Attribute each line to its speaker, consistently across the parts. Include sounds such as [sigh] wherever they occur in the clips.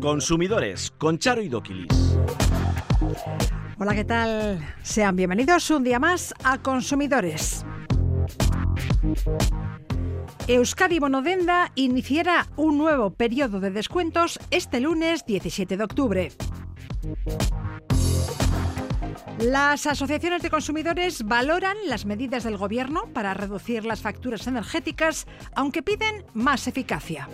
Speaker 1: Consumidores con Charo y Doquilis.
Speaker 2: Hola, ¿qué tal? Sean bienvenidos un día más a Consumidores. Euskadi Bonodenda iniciará un nuevo periodo de descuentos este lunes 17 de octubre. Las asociaciones de consumidores valoran las medidas del Gobierno para reducir las facturas energéticas, aunque piden más eficacia.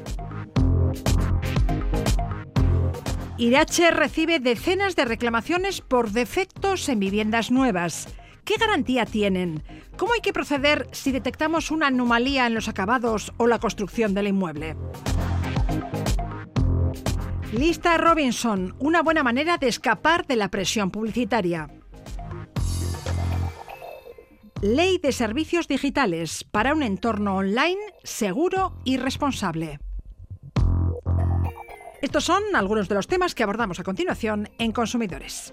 Speaker 2: Irache recibe decenas de reclamaciones por defectos en viviendas nuevas. ¿Qué garantía tienen? ¿Cómo hay que proceder si detectamos una anomalía en los acabados o la construcción del inmueble? Lista Robinson, una buena manera de escapar de la presión publicitaria. Ley de Servicios Digitales para un entorno online seguro y responsable. Estos son algunos de los temas que abordamos a continuación en Consumidores.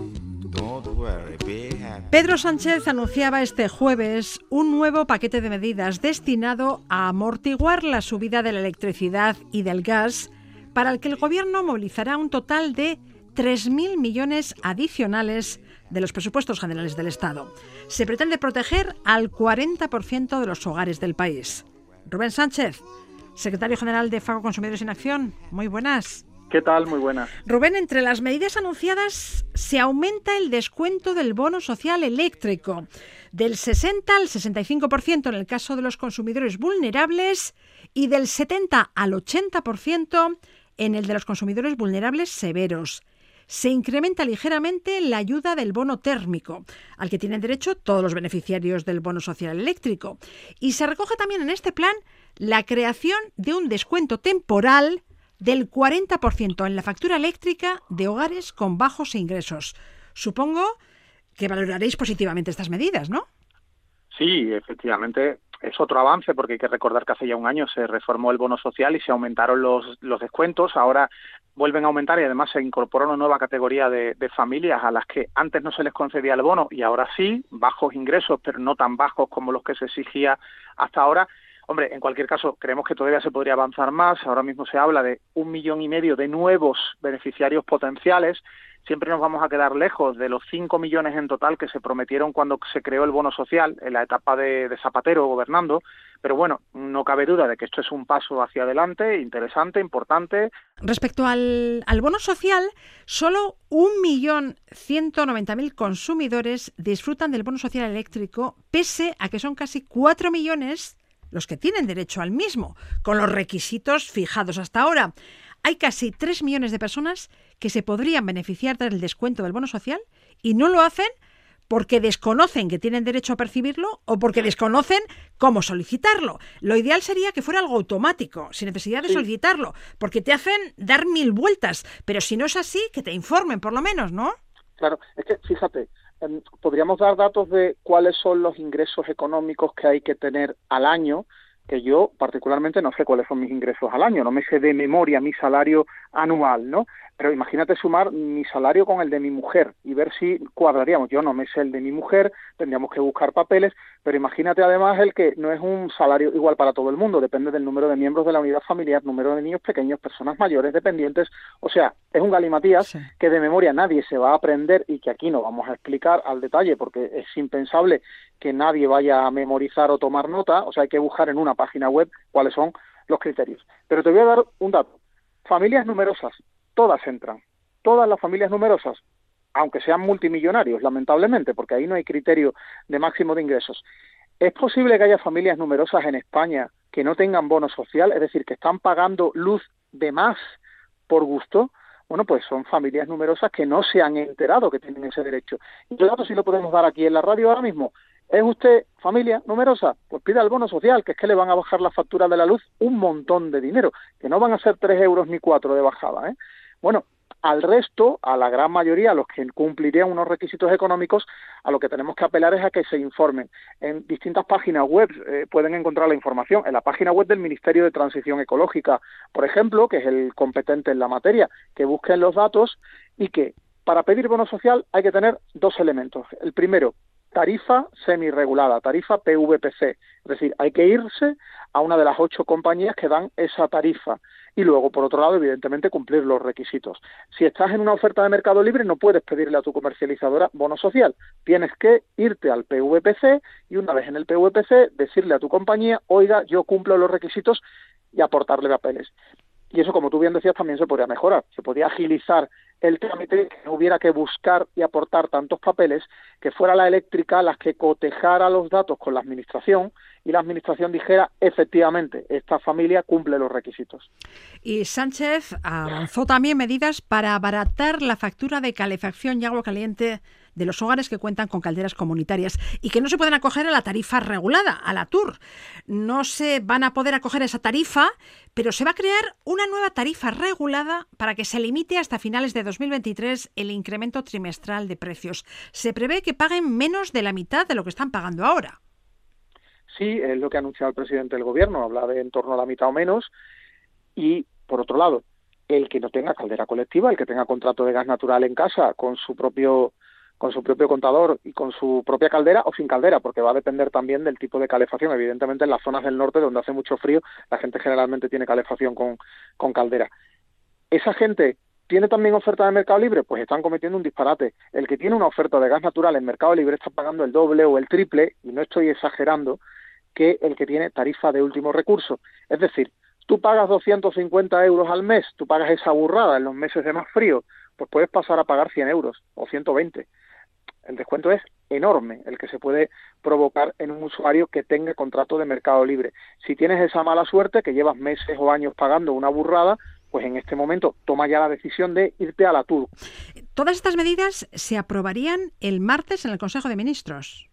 Speaker 2: Pedro Sánchez anunciaba este jueves un nuevo paquete de medidas destinado a amortiguar la subida de la electricidad y del gas, para el que el Gobierno movilizará un total de 3.000 millones adicionales de los presupuestos generales del Estado. Se pretende proteger al 40% de los hogares del país. Rubén Sánchez, secretario general de Fago Consumidores en Acción, muy buenas.
Speaker 3: ¿Qué tal? Muy buenas.
Speaker 2: Rubén, entre las medidas anunciadas se aumenta el descuento del bono social eléctrico del 60 al 65% en el caso de los consumidores vulnerables y del 70 al 80% en el de los consumidores vulnerables severos. Se incrementa ligeramente la ayuda del bono térmico, al que tienen derecho todos los beneficiarios del bono social eléctrico. Y se recoge también en este plan la creación de un descuento temporal del 40% en la factura eléctrica de hogares con bajos ingresos. Supongo que valoraréis positivamente estas medidas, ¿no?
Speaker 3: Sí, efectivamente es otro avance porque hay que recordar que hace ya un año se reformó el bono social y se aumentaron los, los descuentos. Ahora vuelven a aumentar y además se incorpora una nueva categoría de, de, familias a las que antes no se les concedía el bono y ahora sí, bajos ingresos, pero no tan bajos como los que se exigía hasta ahora. Hombre, en cualquier caso, creemos que todavía se podría avanzar más. Ahora mismo se habla de un millón y medio de nuevos beneficiarios potenciales. Siempre nos vamos a quedar lejos de los cinco millones en total que se prometieron cuando se creó el bono social en la etapa de, Zapatero gobernando. Pero bueno, no cabe duda de que esto es un paso hacia adelante, interesante, importante.
Speaker 2: Respecto al, al bono social, solo un millón ciento noventa mil consumidores disfrutan del bono social eléctrico, pese a que son casi cuatro millones los que tienen derecho al mismo, con los requisitos fijados hasta ahora. Hay casi 3 millones de personas que se podrían beneficiar del descuento del bono social y no lo hacen porque desconocen que tienen derecho a percibirlo o porque desconocen cómo solicitarlo. Lo ideal sería que fuera algo automático, sin necesidad de solicitarlo, porque te hacen dar mil vueltas, pero si no es así, que te informen por lo menos, ¿no?
Speaker 3: Claro, es que fíjate, podríamos dar datos de cuáles son los ingresos económicos que hay que tener al año, que yo particularmente no sé cuáles son mis ingresos al año, no me sé de memoria mi salario anual, ¿no? Pero imagínate sumar mi salario con el de mi mujer y ver si cuadraríamos. Yo no me sé el de mi mujer, tendríamos que buscar papeles, pero imagínate además el que no es un salario igual para todo el mundo, depende del número de miembros de la unidad familiar, número de niños pequeños, personas mayores, dependientes. O sea, es un galimatías que de memoria nadie se va a aprender y que aquí no vamos a explicar al detalle porque es impensable que nadie vaya a memorizar o tomar nota. O sea, hay que buscar en una página web cuáles son los criterios. Pero te voy a dar un dato. Familias numerosas, todas entran. Todas las familias numerosas, aunque sean multimillonarios, lamentablemente, porque ahí no hay criterio de máximo de ingresos. ¿Es posible que haya familias numerosas en España que no tengan bono social, es decir, que están pagando luz de más por gusto? Bueno, pues son familias numerosas que no se han enterado que tienen ese derecho. Y el dato sí lo podemos dar aquí en la radio ahora mismo. ¿Es usted familia numerosa? Pues pida el bono social, que es que le van a bajar la factura de la luz un montón de dinero, que no van a ser tres euros ni cuatro de bajada. ¿eh? Bueno, al resto, a la gran mayoría, a los que cumplirían unos requisitos económicos, a lo que tenemos que apelar es a que se informen. En distintas páginas web eh, pueden encontrar la información. En la página web del Ministerio de Transición Ecológica, por ejemplo, que es el competente en la materia, que busquen los datos y que para pedir bono social hay que tener dos elementos. El primero, tarifa semi-regulada, tarifa PVPC. Es decir, hay que irse a una de las ocho compañías que dan esa tarifa. Y luego, por otro lado, evidentemente, cumplir los requisitos. Si estás en una oferta de mercado libre, no puedes pedirle a tu comercializadora bono social. Tienes que irte al PVPC y una vez en el PVPC, decirle a tu compañía, oiga, yo cumplo los requisitos y aportarle papeles. Y eso, como tú bien decías, también se podría mejorar. Se podría agilizar el trámite, que no hubiera que buscar y aportar tantos papeles, que fuera la eléctrica las que cotejara los datos con la administración y la administración dijera efectivamente esta familia cumple los requisitos.
Speaker 2: Y Sánchez avanzó también medidas para abaratar la factura de calefacción y agua caliente de los hogares que cuentan con calderas comunitarias y que no se pueden acoger a la tarifa regulada, a la TUR. No se van a poder acoger a esa tarifa, pero se va a crear una nueva tarifa regulada para que se limite hasta finales de 2023 el incremento trimestral de precios. Se prevé que paguen menos de la mitad de lo que están pagando ahora.
Speaker 3: Sí, es lo que ha anunciado el presidente del gobierno, habla de en torno a la mitad o menos. Y, por otro lado, el que no tenga caldera colectiva, el que tenga contrato de gas natural en casa con su propio con su propio contador y con su propia caldera o sin caldera, porque va a depender también del tipo de calefacción. Evidentemente, en las zonas del norte donde hace mucho frío, la gente generalmente tiene calefacción con, con caldera. Esa gente ¿Tiene también oferta de mercado libre? Pues están cometiendo un disparate. El que tiene una oferta de gas natural en mercado libre está pagando el doble o el triple, y no estoy exagerando, que el que tiene tarifa de último recurso. Es decir, tú pagas 250 euros al mes, tú pagas esa burrada en los meses de más frío, pues puedes pasar a pagar 100 euros o 120 el descuento es enorme el que se puede provocar en un usuario que tenga contrato de mercado libre. Si tienes esa mala suerte, que llevas meses o años pagando una burrada, pues en este momento toma ya la decisión de irte a la TUR.
Speaker 2: Todas estas medidas se aprobarían el martes en el Consejo de Ministros.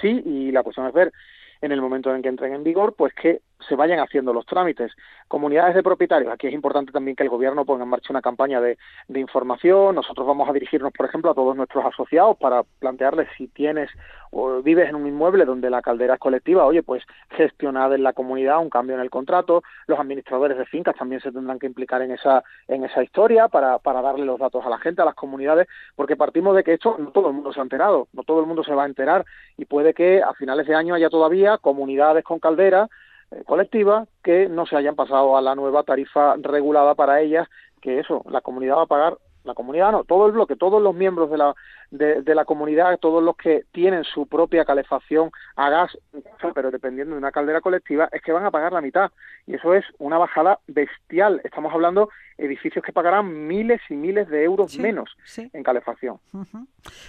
Speaker 3: Sí, y la cuestión es ver en el momento en que entren en vigor, pues que se vayan haciendo los trámites. Comunidades de propietarios, aquí es importante también que el gobierno ponga en marcha una campaña de, información. Nosotros vamos a dirigirnos, por ejemplo, a todos nuestros asociados para plantearles si tienes o vives en un inmueble donde la caldera es colectiva, oye, pues gestionar en la comunidad un cambio en el contrato. Los administradores de fincas también se tendrán que implicar en esa, en esa historia para, para darle los datos a la gente, a las comunidades, porque partimos de que esto no todo el mundo se ha enterado, no todo el mundo se va a enterar y puede que a finales de año haya todavía comunidades con caldera eh, colectiva que no se hayan pasado a la nueva tarifa regulada para ellas, que eso, la comunidad va a pagar la comunidad no, todo el bloque, todos los miembros de la, de, la comunidad, todos los que tienen su propia calefacción a gas, pero dependiendo de una caldera colectiva, es que van a pagar la mitad. Y eso es una bajada bestial. Estamos hablando de edificios que pagarán miles y miles de euros menos en calefacción.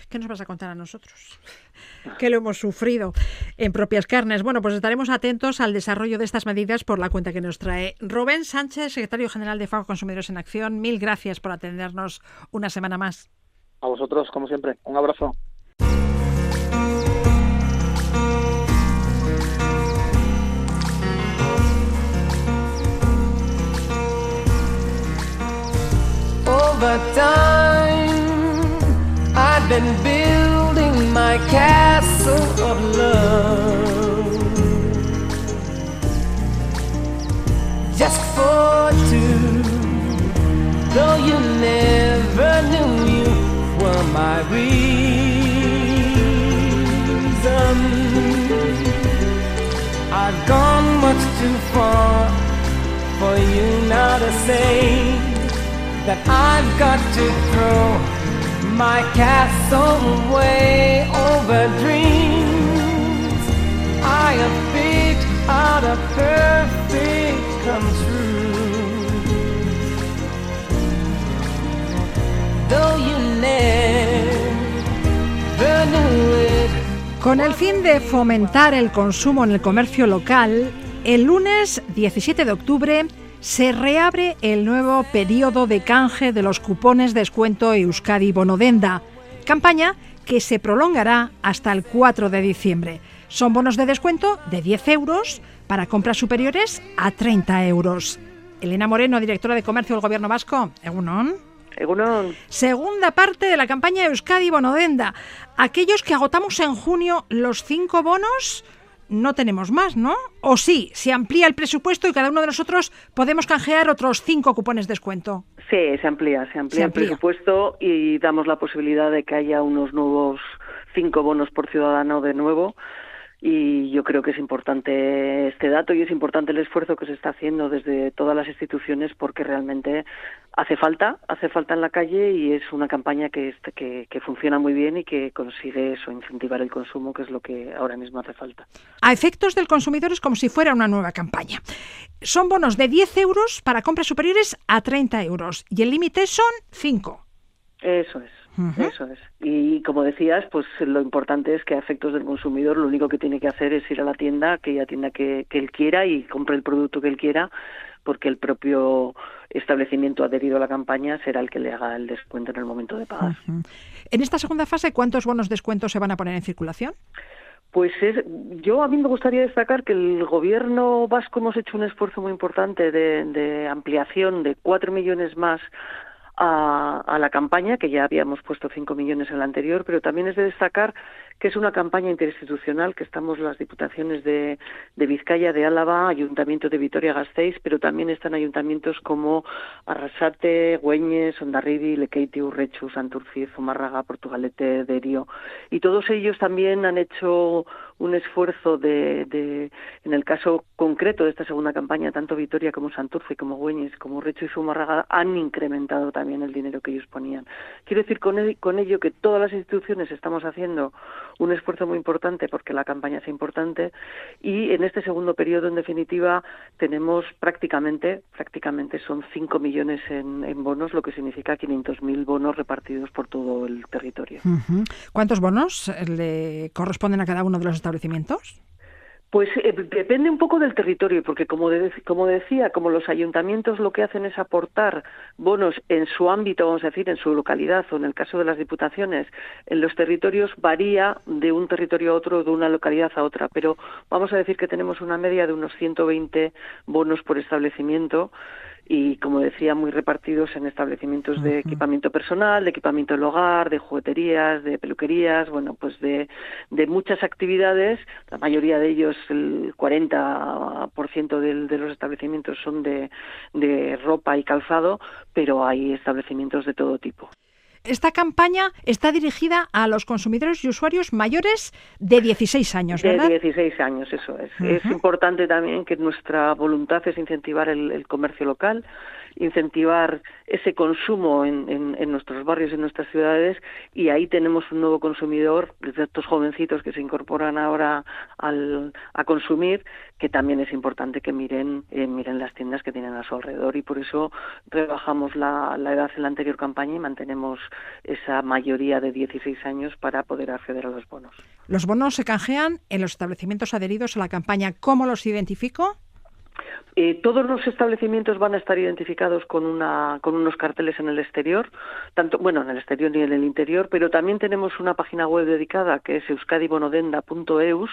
Speaker 2: ¿Qué nos vas a contar a nosotros? [laughs] que lo hemos sufrido en propias carnes. Bueno, pues estaremos atentos al desarrollo de estas medidas por la cuenta que nos trae Rubén Sánchez, secretario general de FAO Consumidores en Acción. Mil gracias por atendernos una semana más.
Speaker 3: A vosotros, como siempre, un abrazo. Over time, I've been building my castle of love just for two. Gone much too far for you now to say that I've got to throw my castle away over dreams. I have picked out a perfect come true. Though you never
Speaker 2: Con el fin de fomentar el consumo en el comercio local, el lunes 17 de octubre se reabre el nuevo periodo de canje de los cupones descuento Euskadi Bonodenda, campaña que se prolongará hasta el 4 de diciembre. Son bonos de descuento de 10 euros para compras superiores a 30 euros. Elena Moreno, directora de Comercio del Gobierno Vasco. Egunon. Segunda parte de la campaña Euskadi Bonodenda. Aquellos que agotamos en junio los cinco bonos, no tenemos más, ¿no? O sí, se amplía el presupuesto y cada uno de nosotros podemos canjear otros cinco cupones de descuento.
Speaker 4: Sí, se amplía, se amplía, el presupuesto y damos la posibilidad de que haya unos nuevos cinco bonos por ciudadano de nuevo y yo creo que es importante este dato y es importante el esfuerzo que se está haciendo desde todas las instituciones porque realmente hace falta, hace falta en la calle y es una campaña que, que, que funciona muy bien y que consigue eso, incentivar el consumo, que es lo que ahora mismo hace falta.
Speaker 2: A efectos del consumidor es como si fuera una nueva campaña. Son bonos de 10 euros para compras superiores a 30 euros y el límite son 5.
Speaker 4: Eso es. Eso es. Y como decías, pues lo importante es que a efectos del consumidor lo único que tiene que hacer es ir a la tienda, aquella tienda que, que él quiera y compre el producto que él quiera, porque el propio establecimiento adherido a la campaña será el que le haga el descuento en el momento de pagar.
Speaker 2: En esta segunda fase, ¿cuántos bonos descuentos se van a poner en circulación?
Speaker 4: Pues es, yo a mí me gustaría destacar que el gobierno vasco hemos hecho un esfuerzo muy importante de, de ampliación de cuatro millones más a, la campaña, que ya habíamos puesto 5 millones en la anterior, pero también es de destacar que es una campaña interinstitucional, que estamos las diputaciones de, de Vizcaya, de Álava, Ayuntamiento de Vitoria-Gasteiz, pero también están ayuntamientos como Arrasate, Güeñes, Ondarribi, Lekeiti, Urrechu, Santurci, Zumárraga, Portugalete, Derio, y todos ellos también han hecho un esfuerzo de, en el caso concreto de esta segunda campaña, tanto Vitoria como Santurce, como Güeñes, como Urrechu y Zumárraga han incrementado también el dinero que ellos ponían. Quiero decir con, con ello que todas las instituciones estamos haciendo un esfuerzo muy importante porque la campaña es importante y en este segundo periodo, en definitiva, tenemos prácticamente, prácticamente son 5 millones en, en bonos, lo que significa 500.000 bonos repartidos por todo el territorio.
Speaker 2: ¿Cuántos bonos le corresponden a cada uno de los establecimientos?
Speaker 4: Pues eh, depende un poco del territorio, porque como, como decía, como los ayuntamientos lo que hacen es aportar bonos en su ámbito, vamos a decir, en su localidad o en el caso de las diputaciones, en los territorios varía de un territorio a otro, de una localidad a otra, pero vamos a decir que tenemos una media de unos 120 bonos por establecimiento y, como decía, muy repartidos en establecimientos de equipamiento personal, de equipamiento del hogar, de jugueterías, de peluquerías, bueno, pues de, de muchas actividades. La mayoría de ellos, el 40% de, de los establecimientos son de, de ropa y calzado, pero hay establecimientos de todo tipo.
Speaker 2: Esta campaña está dirigida a los consumidores y usuarios mayores de 16 años, ¿verdad?
Speaker 4: De 16 años, eso es. Es importante también que nuestra voluntad es incentivar el comercio local, incentivar ese consumo en, en, nuestros barrios en nuestras ciudades y ahí tenemos un nuevo consumidor, estos jovencitos que se incorporan ahora al, a consumir, que también es importante que miren, eh, miren las tiendas que tienen a su alrededor y por eso rebajamos la, la edad en la anterior campaña y mantenemos esa mayoría de 16 años para poder acceder a los bonos.
Speaker 2: Los bonos se canjean en los establecimientos adheridos a la campaña. ¿Cómo los identifico?
Speaker 4: Eh, todos los establecimientos van a estar identificados con, una, con unos carteles en el exterior, tanto bueno en el exterior y en el interior, pero también tenemos una página web dedicada que es euskadibonodenda.eus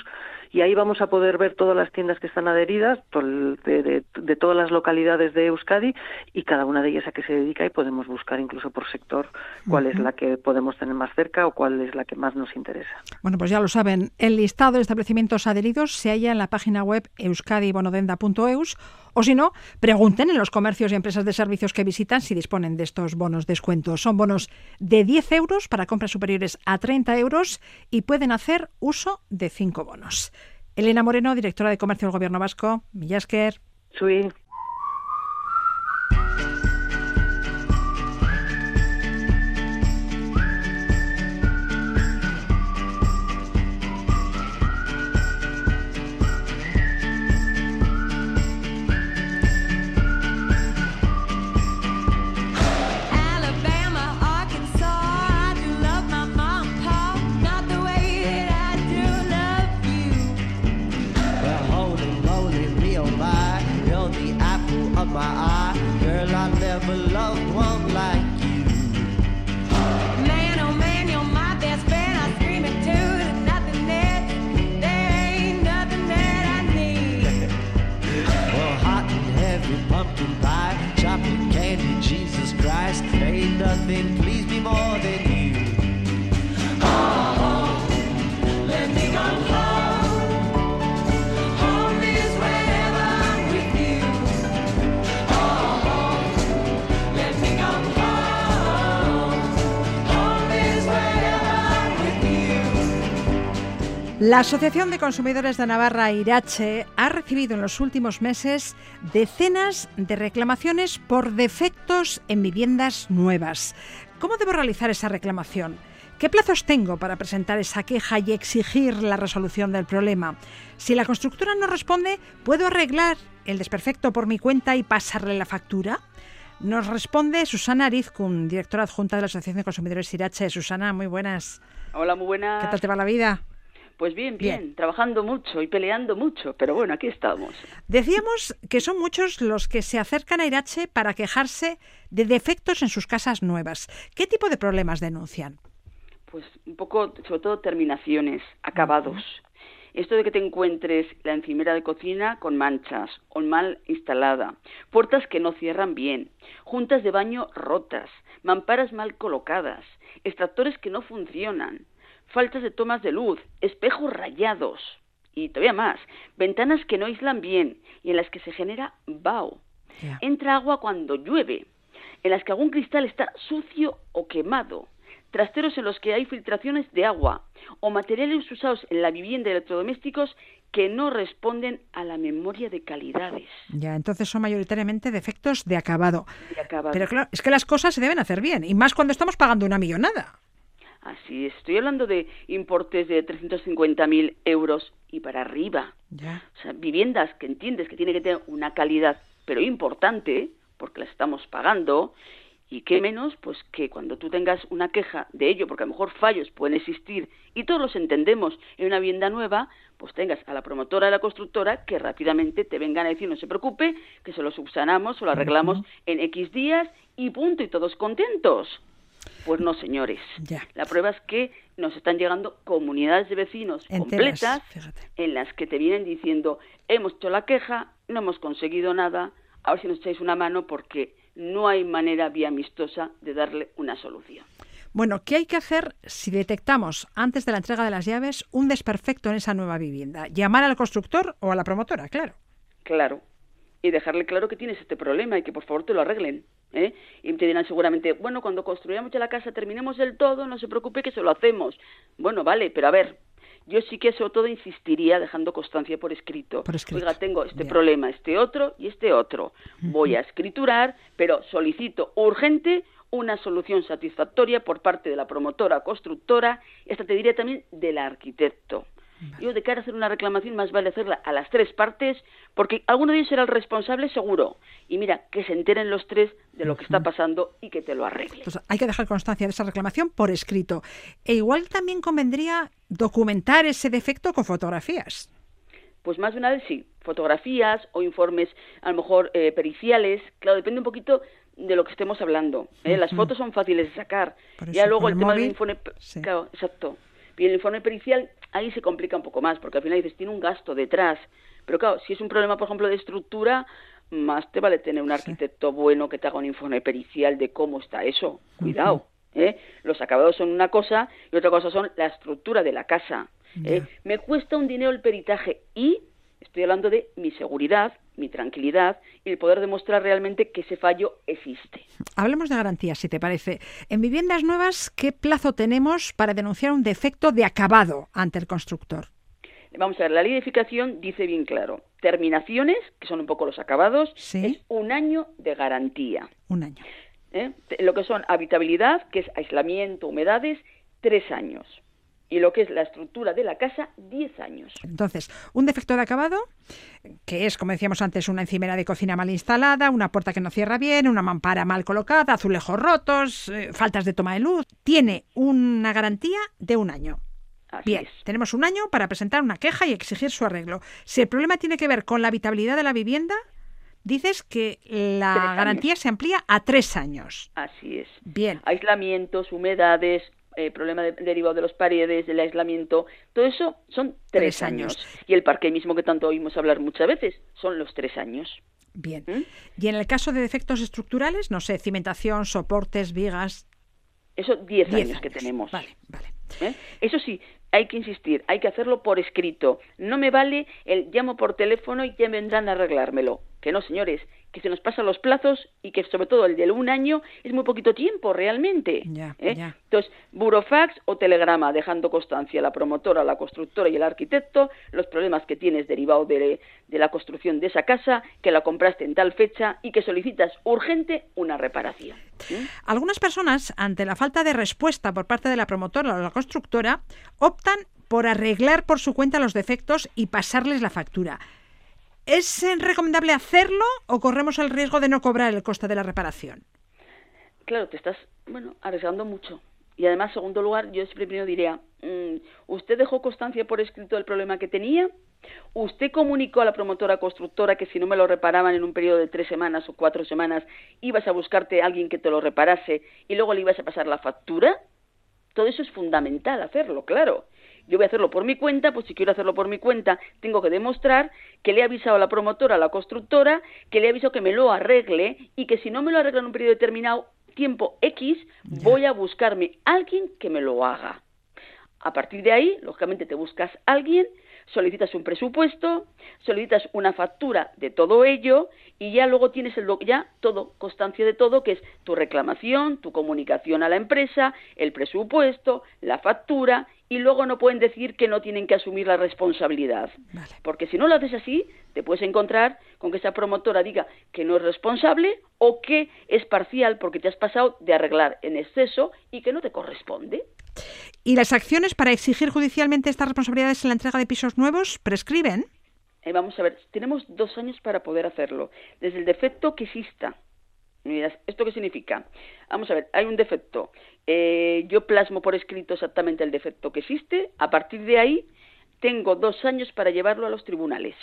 Speaker 4: y ahí vamos a poder ver todas las tiendas que están adheridas de, de, todas las localidades de Euskadi y cada una de ellas a qué se dedica y podemos buscar incluso por sector cuál es la que podemos tener más cerca o cuál es la que más nos interesa.
Speaker 2: Bueno, pues ya lo saben, el listado de establecimientos adheridos se halla en la página web euskadibonodenda.eus o si no, pregunten en los comercios y empresas de servicios que visitan si disponen de estos bonos descuentos. Son bonos de 10 euros para compras superiores a 30 euros y pueden hacer uso de 5 bonos. Elena Moreno, directora de Comercio del Gobierno Vasco. Millasker.
Speaker 4: Sí. my eye.
Speaker 2: Girl, I never loved La Asociación de Consumidores de Navarra, Irache, ha recibido en los últimos meses decenas de reclamaciones por defectos en viviendas nuevas. ¿Cómo debo realizar esa reclamación? ¿Qué plazos tengo para presentar esa queja y exigir la resolución del problema? Si la constructora no responde, ¿puedo arreglar el desperfecto por mi cuenta y pasarle la factura? Nos responde Susana Arizcun, directora adjunta de la Asociación de Consumidores Irache. Susana, muy buenas.
Speaker 5: Hola, muy buenas.
Speaker 2: ¿Qué tal te va la vida?
Speaker 5: Pues bien, bien, trabajando mucho y peleando mucho, pero bueno, aquí estamos.
Speaker 2: Decíamos que son muchos los que se acercan a Irache para quejarse de defectos en sus casas nuevas. ¿Qué tipo de problemas denuncian?
Speaker 5: Pues un poco, sobre todo terminaciones, acabados. Esto de que te encuentres la encimera de cocina con manchas o mal instalada, puertas que no cierran bien, juntas de baño rotas, mamparas mal colocadas, extractores que no funcionan, faltas de tomas de luz, espejos rayados y todavía más, ventanas que no aíslan bien y en las que se genera vaho. Entra agua cuando llueve, en las que algún cristal está sucio o quemado, trasteros en los que hay filtraciones de agua o materiales usados en la vivienda y electrodomésticos que no responden a la memoria de calidades.
Speaker 2: Ya, entonces son mayoritariamente defectos de acabado. De acabado. Pero claro, es que las cosas se deben hacer bien, y más cuando estamos pagando una millonada.
Speaker 5: Así es, estoy hablando de importes de 350.000 euros y para arriba. O sea, viviendas que entiendes que tiene que tener una calidad, pero importante, porque las estamos pagando, y qué menos, pues que cuando tú tengas una queja de ello, porque a lo mejor fallos pueden existir y todos los entendemos en una vivienda nueva, pues tengas a la promotora y la constructora que rápidamente te vengan a decir no se preocupe, que se lo subsanamos o lo arreglamos en X días y punto, y todos contentos. Pues no, señores. La prueba es que nos están llegando comunidades de vecinos completas en las que te vienen diciendo, hemos hecho la queja, no hemos conseguido nada, a ver si nos echáis una mano porque no hay manera vía amistosa de darle una solución.
Speaker 2: Bueno, ¿qué hay que hacer si detectamos antes de la entrega de las llaves un desperfecto en esa nueva vivienda? Llamar al constructor o a la promotora, claro.
Speaker 5: Claro. Y dejarle claro que tienes este problema y que por favor te lo arreglen. ¿eh? Y te dirán seguramente, bueno, cuando construyamos ya la casa, terminemos del todo, no se preocupe que se lo hacemos. Bueno, vale, pero a ver, yo sí que sobre todo insistiría dejando constancia por escrito. Oiga, tengo este problema, este otro y este otro. Voy a escriturar, pero solicito urgente una solución satisfactoria por parte de la promotora constructora, esta te diría también del arquitecto. Yo de cara a hacer una reclamación más vale hacerla a las tres partes porque alguno de ellos será el responsable seguro. Y mira, que se enteren los tres de lo que está pasando y que te lo arreglen.
Speaker 2: hay que dejar constancia de esa reclamación por escrito. E igual también convendría documentar ese defecto con fotografías.
Speaker 5: Pues más de una vez sí, fotografías o informes a lo mejor eh, periciales, claro, depende un poquito de lo que estemos hablando. ¿eh? Las fotos son fáciles de sacar. ya luego el, tema del informe, claro, exacto. Y el informe pericial ahí se complica un poco más, porque al final dices, tiene un gasto detrás. Pero claro, si es un problema, por ejemplo, de estructura, más te vale tener un arquitecto bueno que te haga un informe pericial de cómo está eso. Cuidado. ¿eh? Los acabados son una cosa y otra cosa son la estructura de la casa. ¿eh? Me cuesta un dinero el peritaje y estoy hablando de mi seguridad, mi tranquilidad y el poder demostrar realmente que ese fallo existe.
Speaker 2: Hablemos de garantías, si te parece. En viviendas nuevas, ¿qué plazo tenemos para denunciar un defecto de acabado ante el constructor?
Speaker 5: Vamos a ver, la ley de edificación dice bien claro, terminaciones, que son un poco los acabados, es un año de garantía.
Speaker 2: Un año.
Speaker 5: ¿Eh? Lo que son habitabilidad, que es aislamiento, humedades, tres años y lo que es la estructura de la casa, 10 años.
Speaker 2: Entonces, un defecto de acabado, que es, como decíamos antes, una encimera de cocina mal instalada, una puerta que no cierra bien, una mampara mal colocada, azulejos rotos, eh, faltas de toma de luz, tiene una garantía de un año. bien, tenemos un año para presentar una queja y exigir su arreglo. Si el problema tiene que ver con la habitabilidad de la vivienda, dices que la garantía se amplía a tres años.
Speaker 5: Así es.
Speaker 2: Bien.
Speaker 5: Aislamientos, humedades, eh, problema derivado de los paredes, del aislamiento, todo eso son tres, años. Y el parque mismo que tanto oímos hablar muchas veces, son los tres años.
Speaker 2: Bien. ¿Mm? Y en el caso de defectos estructurales, no sé, cimentación, soportes, vigas.
Speaker 5: Eso, diez, años, que tenemos.
Speaker 2: Vale, vale.
Speaker 5: ¿Eh? Eso sí, hay que insistir, hay que hacerlo por escrito. No me vale el llamo por teléfono y ya vendrán a arreglármelo. Que no, señores, que se nos pasan los plazos y que sobre todo el de un año es muy poquito tiempo realmente. ¿eh? Entonces, burofax o telegrama, dejando constancia a la promotora, la constructora y el arquitecto los problemas que tienes derivado de, la construcción de esa casa, que la compraste en tal fecha y que solicitas urgente una reparación.
Speaker 2: ¿eh? Algunas personas, ante la falta de respuesta por parte de la promotora o la constructora, optan por arreglar por su cuenta los defectos y pasarles la factura. ¿Es recomendable hacerlo o corremos el riesgo de no cobrar el coste de la reparación?
Speaker 5: Claro, te estás, bueno, arriesgando mucho. Y además, segundo lugar, yo siempre primero diría, mm, ¿usted dejó constancia por escrito del problema que tenía? ¿Usted comunicó a la promotora constructora que si no me lo reparaban en un periodo de tres semanas o cuatro semanas, ibas a buscarte a alguien que te lo reparase y luego le ibas a pasar la factura? Todo eso es fundamental hacerlo, claro yo voy a hacerlo por mi cuenta, pues si quiero hacerlo por mi cuenta, tengo que demostrar que le he avisado a la promotora, a la constructora, que le he avisado que me lo arregle y que si no me lo arregla en un periodo determinado, tiempo X, voy a buscarme alguien que me lo haga. A partir de ahí, lógicamente te buscas a alguien, solicitas un presupuesto, solicitas una factura de todo ello y ya luego tienes el, ya todo, constancia de todo, que es tu reclamación, tu comunicación a la empresa, el presupuesto, la factura y luego no pueden decir que no tienen que asumir la responsabilidad. Porque si no lo haces así, te puedes encontrar con que esa promotora diga que no es responsable o que es parcial porque te has pasado de arreglar en exceso y que no te corresponde.
Speaker 2: ¿Y las acciones para exigir judicialmente estas responsabilidades en la entrega de pisos nuevos prescriben?
Speaker 5: Eh, vamos a ver, tenemos dos años para poder hacerlo. Desde el defecto que exista, ¿esto qué significa? Vamos a ver, hay un defecto. Eh, yo plasmo por escrito exactamente el defecto que existe. A partir de ahí, tengo dos años para llevarlo a los tribunales.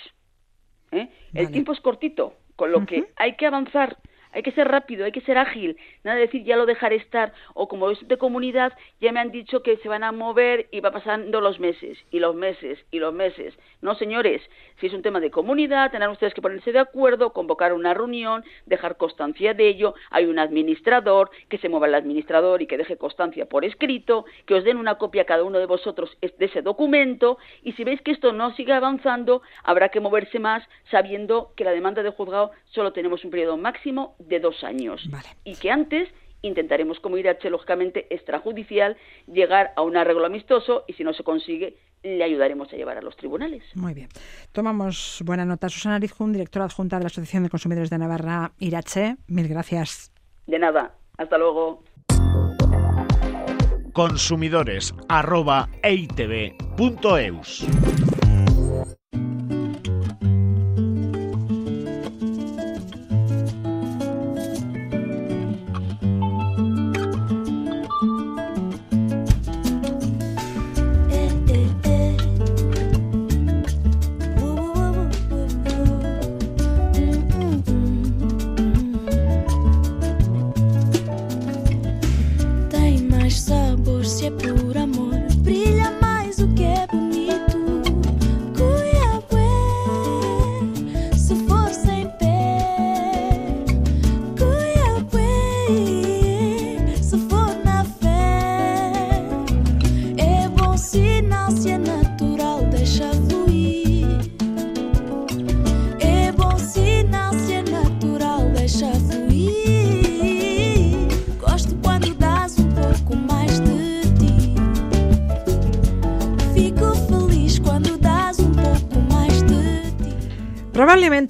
Speaker 5: ¿eh? El tiempo es cortito, con lo que hay que avanzar hay que ser rápido, hay que ser ágil, nada de decir ya lo dejaré estar, o como es de comunidad, ya me han dicho que se van a mover y va pasando los meses, y los meses, y los meses. No, señores, si es un tema de comunidad, tendrán ustedes que ponerse de acuerdo, convocar una reunión, dejar constancia de ello, hay un administrador, que se mueva el administrador y que deje constancia por escrito, que os den una copia cada uno de vosotros de ese documento, y si veis que esto no sigue avanzando, habrá que moverse más, sabiendo que la demanda de juzgado solo tenemos un periodo máximo de dos años. Y que antes intentaremos, como IRH, lógicamente, extrajudicial, llegar a un arreglo amistoso y si no se consigue, le ayudaremos a llevar a los tribunales.
Speaker 2: Muy bien. Tomamos buena nota. Susana Rizjun, directora adjunta de la Asociación de Consumidores de Navarra, IRH. Mil gracias.
Speaker 5: De nada. Hasta luego.
Speaker 1: Consumidores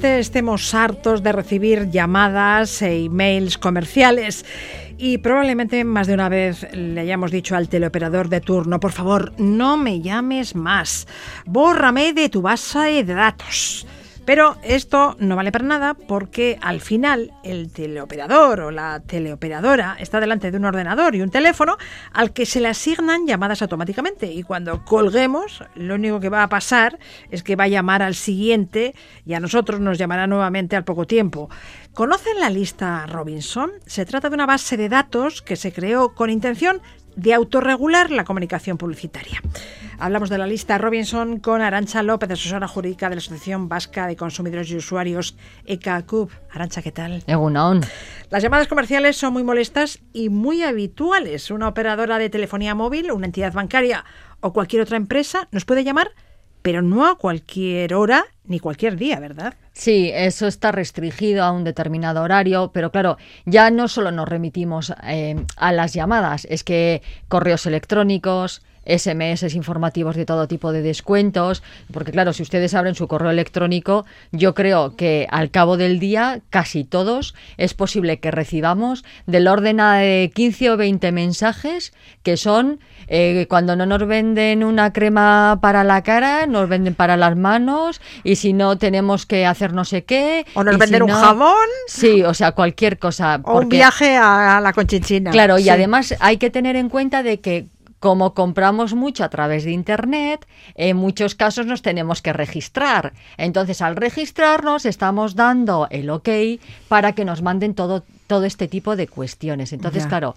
Speaker 2: Estemos hartos de recibir llamadas e emails comerciales y probablemente más de una vez le hayamos dicho al teleoperador de turno, por favor, no me llames más, bórrame de tu base de datos. Pero esto no vale para nada porque al final el teleoperador o la teleoperadora está delante de un ordenador y un teléfono al que se le asignan llamadas automáticamente y cuando colguemos lo único que va a pasar es que va a llamar al siguiente y a nosotros nos llamará nuevamente al poco tiempo. ¿Conocen la lista Robinson? Se trata de una base de datos que se creó con intención de autorregular la comunicación publicitaria. Hablamos de la lista Robinson con Arancha López, asesora jurídica de la Asociación Vasca de Consumidores y Usuarios ECACUB. Arancha, ¿qué tal?
Speaker 6: Egunon.
Speaker 2: Las llamadas comerciales son muy molestas y muy habituales. Una operadora de telefonía móvil, una entidad bancaria o cualquier otra empresa nos puede llamar, pero no a cualquier hora ni cualquier día, ¿verdad?
Speaker 6: Sí, eso está restringido a un determinado horario, pero claro, ya no solo nos remitimos eh, a las llamadas, es que correos electrónicos, SMS informativos de todo tipo de descuentos, porque claro, si ustedes abren su correo electrónico, yo creo que al cabo del día, casi todos, es posible que recibamos del orden de 15 o 20 mensajes que son eh, cuando no nos venden una crema para la cara, nos venden para las manos y si no tenemos que hacer no sé qué.
Speaker 2: O nos venden un jabón.
Speaker 6: Sí, o sea, cualquier cosa.
Speaker 2: O un viaje a, la Conchinchina.
Speaker 6: Claro, y además hay que tener en cuenta de que como compramos mucho a través de Internet, en muchos casos nos tenemos que registrar. Entonces, al registrarnos, estamos dando el ok para que nos manden todo, todo este tipo de cuestiones. Entonces, claro,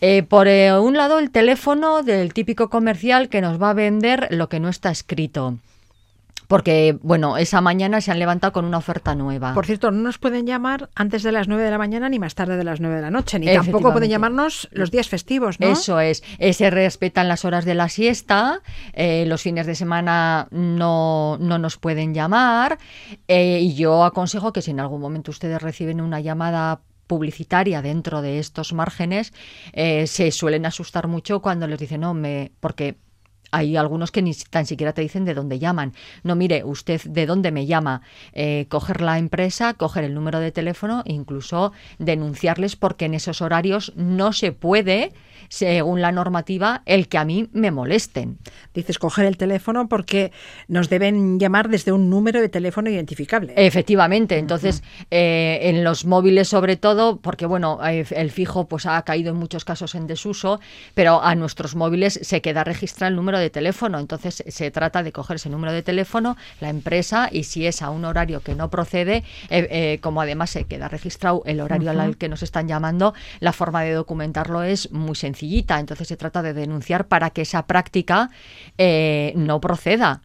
Speaker 6: eh, por eh, un lado, el teléfono del típico comercial que nos va a vender lo que no está escrito porque, bueno, esa mañana se han levantado con una oferta nueva.
Speaker 2: Por cierto, no nos pueden llamar antes de las 9 de la mañana ni más tarde de las 9 de la noche, ni tampoco pueden llamarnos los días festivos, ¿no?
Speaker 6: Eso es, eh, se respetan las horas de la siesta, eh, los fines de semana no, no nos pueden llamar eh, y yo aconsejo que si en algún momento ustedes reciben una llamada publicitaria dentro de estos márgenes, se suelen asustar mucho cuando les dicen, no, me, porque hay algunos que ni tan siquiera te dicen de dónde llaman. No, mire, usted de dónde me llama. Eh, coger la empresa, coger el número de teléfono, incluso denunciarles porque en esos horarios no se puede según la normativa, el que a mí me molesten.
Speaker 2: Dices coger el teléfono porque nos deben llamar desde un número de teléfono identificable.
Speaker 6: Efectivamente, entonces eh, en los móviles sobre todo, porque bueno, eh, el fijo pues ha caído en muchos casos en desuso, pero a nuestros móviles se queda registrado el número de teléfono, entonces se trata de coger ese número de teléfono, la empresa y si es a un horario que no procede, eh, como además se queda registrado el horario al que nos están llamando, la forma de documentarlo es muy sencilla entonces se trata de denunciar para que esa práctica eh, no proceda.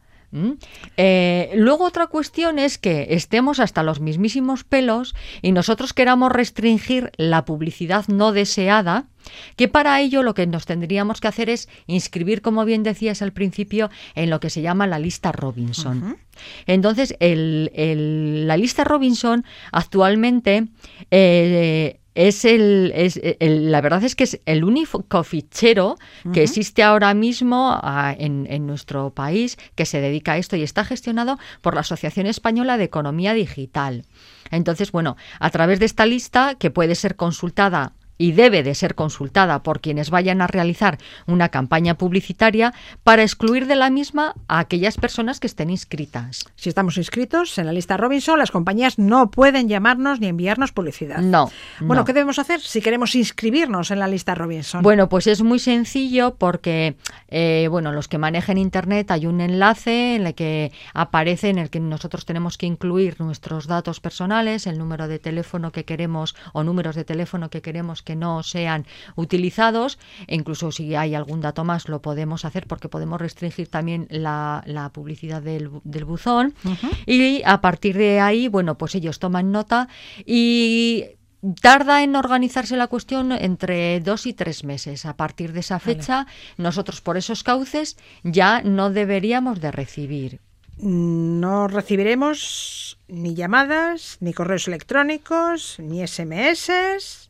Speaker 6: Eh, luego otra cuestión es que estemos hasta los mismísimos pelos y nosotros queramos restringir la publicidad no deseada, que para ello lo que nos tendríamos que hacer es inscribir, como bien decías al principio, en lo que se llama la lista Robinson. Entonces, la lista Robinson actualmente eh, es el, la verdad es que es el único fichero que existe ahora mismo ah, en, en, nuestro país que se dedica a esto y está gestionado por la Asociación Española de Economía Digital. Entonces, bueno, a través de esta lista que puede ser consultada y debe de ser consultada por quienes vayan a realizar una campaña publicitaria para excluir de la misma a aquellas personas que estén inscritas.
Speaker 2: Si estamos inscritos en la lista Robinson, las compañías no pueden llamarnos ni enviarnos publicidad.
Speaker 6: No.
Speaker 2: Bueno, ¿qué debemos hacer si queremos inscribirnos en la lista Robinson?
Speaker 6: Bueno, pues es muy sencillo porque, eh, bueno, los que manejen Internet hay un enlace en el que aparece, en el que nosotros tenemos que incluir nuestros datos personales, el número de teléfono que queremos o números de teléfono que queremos que no sean utilizados. E incluso si hay algún dato más lo podemos hacer porque podemos restringir también la, publicidad del, buzón. Y a partir de ahí, bueno, pues ellos toman nota y tarda en organizarse la cuestión entre dos y tres meses. A partir de esa fecha, nosotros por esos cauces ya no deberíamos de recibir.
Speaker 2: No recibiremos ni llamadas, ni correos electrónicos, ni SMS.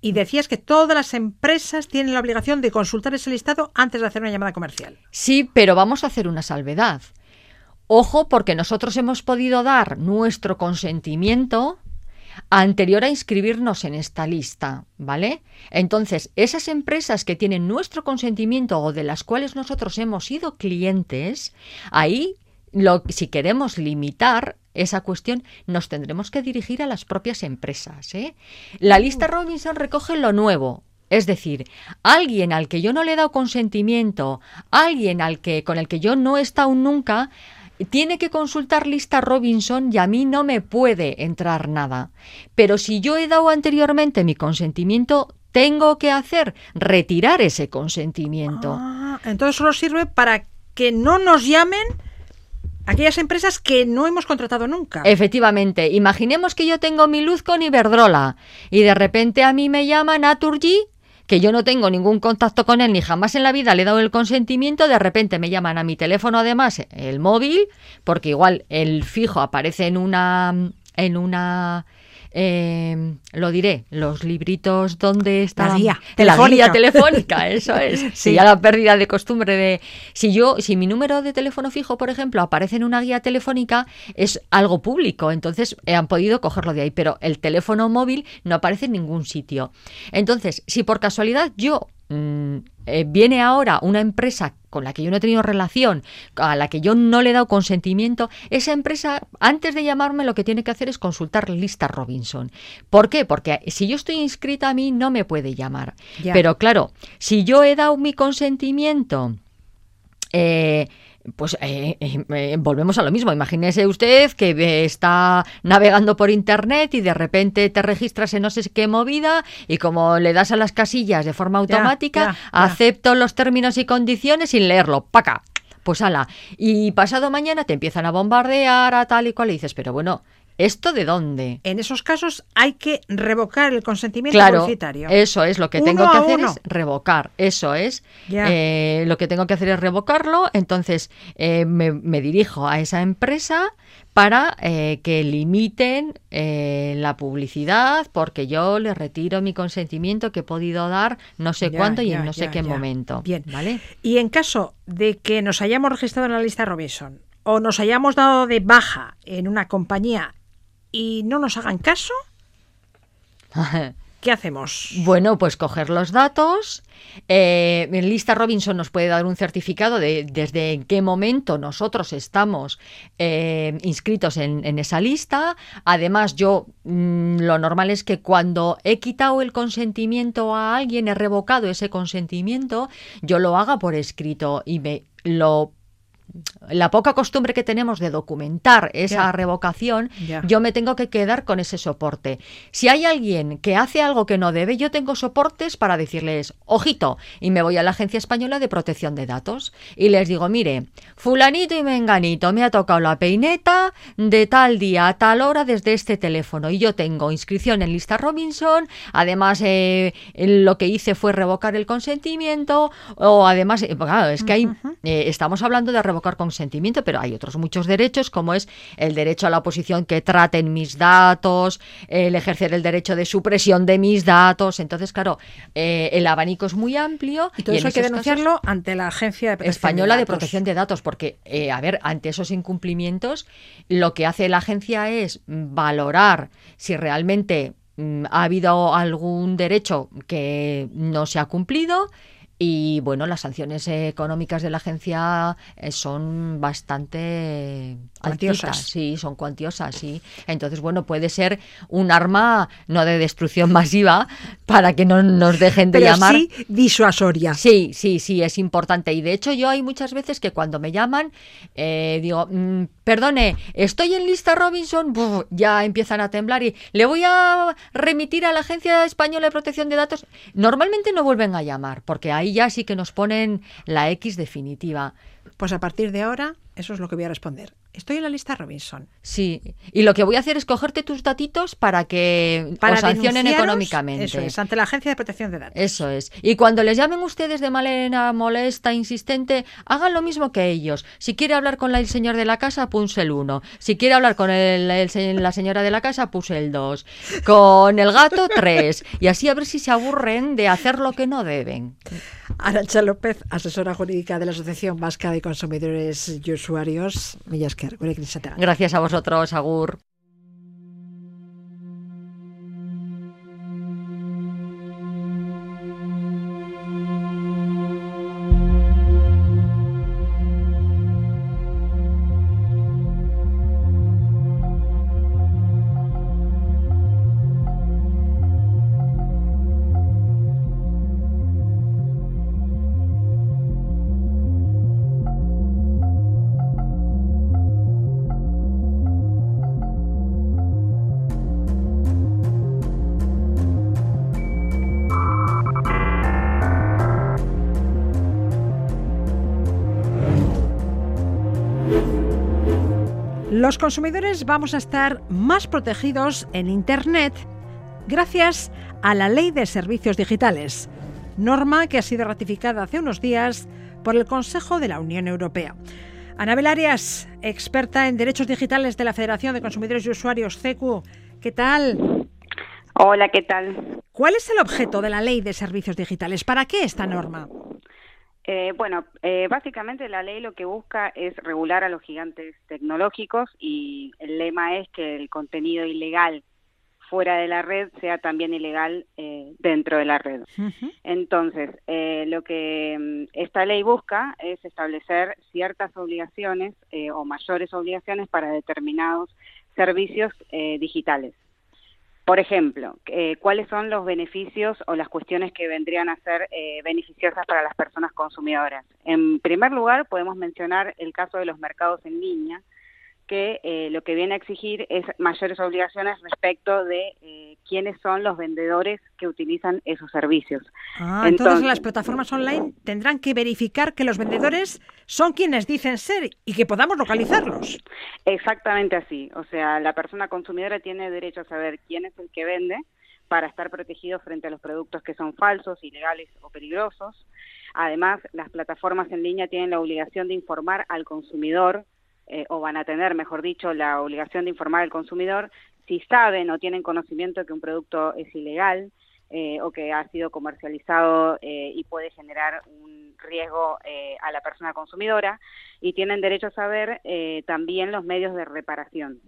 Speaker 2: Y decías que todas las empresas tienen la obligación de consultar ese listado antes de hacer una llamada comercial.
Speaker 6: Sí, pero vamos a hacer una salvedad. Ojo, porque nosotros hemos podido dar nuestro consentimiento anterior a inscribirnos en esta lista, ¿vale? Entonces, esas empresas que tienen nuestro consentimiento o de las cuales nosotros hemos sido clientes, ahí lo, si queremos limitar esa cuestión, nos tendremos que dirigir a las propias empresas. ¿eh? La lista Robinson recoge lo nuevo, es decir, alguien al que yo no le he dado consentimiento, alguien al que con el que yo no he estado nunca, tiene que consultar lista Robinson y a mí no me puede entrar nada. Pero si yo he dado anteriormente mi consentimiento, tengo que hacer retirar ese consentimiento.
Speaker 2: Ah, entonces solo sirve para que no nos llamen aquellas empresas que no hemos contratado nunca.
Speaker 6: Efectivamente, imaginemos que yo tengo mi luz con Iberdrola y de repente a mí me llama Naturgy que yo no tengo ningún contacto con él ni jamás en la vida le he dado el consentimiento, de repente me llaman a mi teléfono además el móvil, porque igual el fijo aparece en una en una eh, lo diré, los libritos donde está
Speaker 2: la guía
Speaker 6: telefónica. telefónica, eso es. [laughs] Si ya la pérdida de costumbre de si yo si mi número de teléfono fijo, por ejemplo, aparece en una guía telefónica es algo público, entonces eh, han podido cogerlo de ahí, pero el teléfono móvil no aparece en ningún sitio. Entonces, si por casualidad yo Mm, eh, viene ahora una empresa con la que yo no he tenido relación, a la que yo no le he dado consentimiento, esa empresa, antes de llamarme, lo que tiene que hacer es consultar lista Robinson. ¿Por qué? Porque si yo estoy inscrita a mí, no me puede llamar. Pero claro, si yo he dado mi consentimiento, eh, pues eh, eh, eh, volvemos a lo mismo. Imagínese usted que está navegando por internet y de repente te registras en no sé qué movida y como le das a las casillas de forma automática, acepto los términos y condiciones sin leerlo. ¡Paca! Pues ala. Y pasado mañana te empiezan a bombardear a tal y cual y dices, pero bueno, ¿Esto de dónde?
Speaker 2: En esos casos hay que revocar el consentimiento
Speaker 6: claro, Eso es lo que tengo que hacer es revocar. Eso es eh, lo que tengo que hacer es revocarlo. Entonces eh, me, dirijo a esa empresa para eh, que limiten la publicidad porque yo le retiro mi consentimiento que he podido dar no sé cuándo y en no sé qué momento.
Speaker 2: Bien, ¿vale? Y en caso de que nos hayamos registrado en la lista Robinson o nos hayamos dado de baja en una compañía y no nos hagan caso, [laughs] ¿qué hacemos?
Speaker 6: Bueno, pues coger los datos. Eh, Lista Robinson nos puede dar un certificado de desde en qué momento nosotros estamos eh, inscritos en, esa lista. Además, yo mm, lo normal es que cuando he quitado el consentimiento a alguien, he revocado ese consentimiento, yo lo haga por escrito y me lo la poca costumbre que tenemos de documentar esa revocación, yo me tengo que quedar con ese soporte. Si hay alguien que hace algo que no debe, yo tengo soportes para decirles, ojito, y me voy a la Agencia Española de Protección de Datos y les digo, mire, fulanito y menganito, me ha tocado la peineta de tal día a tal hora desde este teléfono y yo tengo inscripción en lista Robinson, además eh, lo que hice fue revocar el consentimiento o además, eh, claro, es que hay, eh, estamos hablando de consentimiento, pero hay otros muchos derechos, como es el derecho a la oposición que traten mis datos, el ejercer el derecho de supresión de mis datos. Entonces, claro, eh, el abanico es muy amplio.
Speaker 2: Y todo eso hay que denunciarlo ante la Agencia
Speaker 6: Española de, Protección de Datos, porque, eh, a ver, ante esos incumplimientos, lo que hace la agencia es valorar si realmente mm, ha habido algún derecho que no se ha cumplido y bueno, las sanciones económicas de la agencia eh, son bastante cuantiosas. sí, son cuantiosas, sí. Entonces, bueno, puede ser un arma no de destrucción [laughs] masiva para que no nos dejen de
Speaker 2: Pero
Speaker 6: llamar.
Speaker 2: Sí, disuasoria.
Speaker 6: Sí, sí, sí, es importante. Y de hecho, yo hay muchas veces que cuando me llaman, eh, digo, mm, perdone, estoy en lista Robinson, ya empiezan a temblar y le voy a remitir a la Agencia Española de Protección de Datos. Normalmente no vuelven a llamar, porque ahí ya sí que nos ponen la X definitiva.
Speaker 2: Pues a partir de ahora, eso es lo que voy a responder. Estoy en la lista Robinson.
Speaker 6: Sí, y lo que voy a hacer es cogerte tus datitos para que para os sancionen económicamente.
Speaker 2: Eso es, ante la Agencia de Protección de Datos.
Speaker 6: Eso es. Y cuando les llamen ustedes de manera molesta, insistente, hagan lo mismo que ellos. Si quiere hablar con el señor de la casa, puse el 1. Si quiere hablar con el, la señora de la casa, puse el 2. Con el gato, [laughs] 3. Y así a ver si se aburren de hacer lo que no deben.
Speaker 2: Arancha López, asesora jurídica de la Asociación Vasca de Consumidores y Usuarios.
Speaker 6: Gracias a vosotros, Agur.
Speaker 2: Consumidores vamos a estar más protegidos en Internet gracias a la Ley de Servicios Digitales. norma que ha sido ratificada hace unos días por el Consejo de la Unión Europea. Anabel Arias, experta en derechos digitales de la Federación de Consumidores y Usuarios, CECU, ¿qué tal?
Speaker 7: Hola, ¿qué tal?
Speaker 2: ¿Cuál es el objeto de la Ley de Servicios Digitales? ¿Para qué esta norma?
Speaker 7: Eh, bueno, eh, básicamente la ley lo que busca es regular a los gigantes tecnológicos y el lema es que el contenido ilegal fuera de la red sea también ilegal eh, dentro de la red. Entonces, lo que mm, esta ley busca es establecer ciertas obligaciones o mayores obligaciones para determinados servicios digitales. Por ejemplo, eh, ¿cuáles son los beneficios o las cuestiones que vendrían a ser eh, beneficiosas para las personas consumidoras? En primer lugar, podemos mencionar el caso de los mercados en línea, que eh, lo que viene a exigir es mayores obligaciones respecto de eh, quiénes son los vendedores que utilizan esos servicios.
Speaker 2: Ah, entonces, las plataformas online tendrán que verificar que los vendedores son quienes dicen ser y que podamos localizarlos.
Speaker 7: Exactamente así. O sea, la persona consumidora tiene derecho a saber quién es el que vende para estar protegido frente a los productos que son falsos, ilegales o peligrosos. Además, las plataformas en línea tienen la obligación de informar al consumidor eh, o van a tener, mejor dicho, la obligación de informar al consumidor si saben o tienen conocimiento que un producto es ilegal eh, o que ha sido comercializado eh, y puede generar un riesgo a la persona consumidora y tienen derecho a saber también los medios de reparación.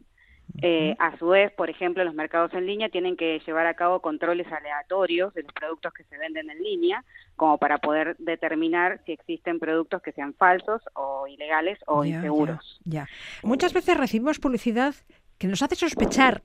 Speaker 7: Eh, a su vez, por ejemplo, los mercados en línea tienen que llevar a cabo controles aleatorios de los productos que se venden en línea, como para poder determinar si existen productos que sean falsos o ilegales o inseguros.
Speaker 2: Ya, Muchas veces recibimos publicidad que nos hace sospechar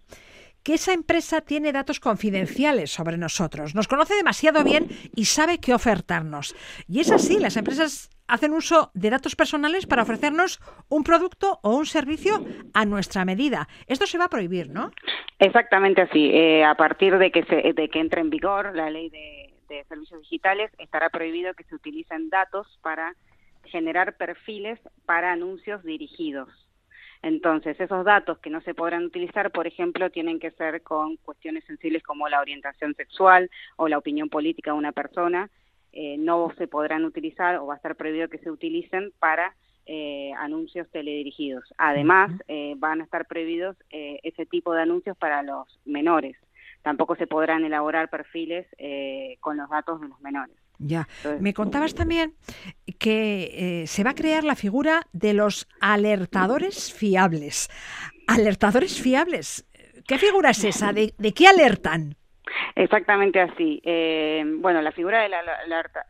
Speaker 2: que esa empresa tiene datos confidenciales sobre nosotros, nos conoce demasiado bien y sabe qué ofertarnos. Y es así, las empresas hacen uso de datos personales para ofrecernos un producto o un servicio a nuestra medida. Esto se va a prohibir, ¿no?
Speaker 7: Exactamente así. Eh, a partir de que, se, de que entre en vigor la ley de, de servicios digitales, estará prohibido que se utilicen datos para generar perfiles para anuncios dirigidos. Entonces, esos datos que no se podrán utilizar, por ejemplo, tienen que ser con cuestiones sensibles como la orientación sexual o la opinión política de una persona. Eh, no se podrán utilizar o va a estar prohibido que se utilicen para eh, anuncios teledirigidos. Además, eh, van a estar prohibidos ese tipo de anuncios para los menores. Tampoco se podrán elaborar perfiles con los datos de los menores.
Speaker 2: Ya. Me contabas también que eh, se va a crear la figura de los alertadores fiables. ¿Alertadores fiables? ¿Qué figura es esa? ¿De, qué alertan?
Speaker 7: Exactamente así. Eh, bueno, la figura del,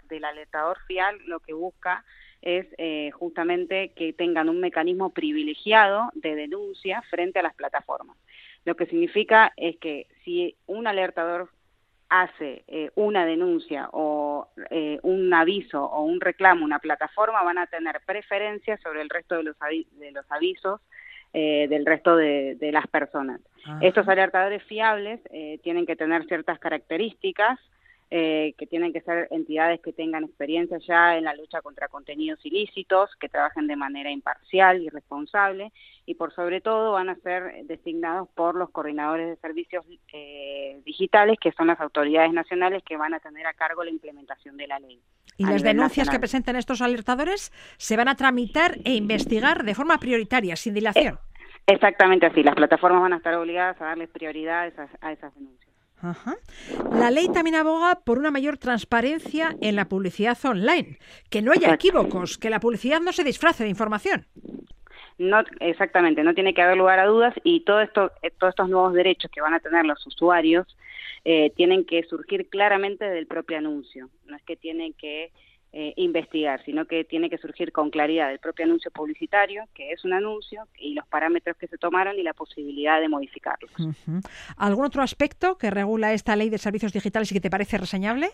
Speaker 7: del alertador fiable lo que busca es eh, justamente que tengan un mecanismo privilegiado de denuncia frente a las plataformas. Lo que significa es que si un alertador hace eh, una denuncia o eh, un aviso o un reclamo una plataforma van a tener preferencia sobre el resto de los, de los avisos eh, del resto de, las personas. Estos alertadores fiables tienen que tener ciertas características eh, que tienen que ser entidades que tengan experiencia ya en la lucha contra contenidos ilícitos, que trabajen de manera imparcial y responsable, y por sobre todo van a ser designados por los coordinadores de servicios eh, digitales, que son las autoridades nacionales que van a tener a cargo la implementación de la ley.
Speaker 2: Y las denuncias que presenten estos alertadores se van a tramitar e investigar de forma prioritaria, sin dilación.
Speaker 7: Eh, exactamente así. Las plataformas van a estar obligadas a darles prioridad a esas denuncias.
Speaker 2: La ley también aboga por una mayor transparencia en la publicidad online, que no haya equívocos, que la publicidad no se disfrace de información.
Speaker 7: No, exactamente, no tiene que haber lugar a dudas y todo esto, eh, todos estos nuevos derechos que van a tener los usuarios eh, tienen que surgir claramente del propio anuncio. No es que tienen que eh, investigar, sino que tiene que surgir con claridad el propio anuncio publicitario, que es un anuncio, y los parámetros que se tomaron y la posibilidad de modificarlos.
Speaker 2: ¿Algún otro aspecto que regula esta ley de servicios digitales y que te parece reseñable?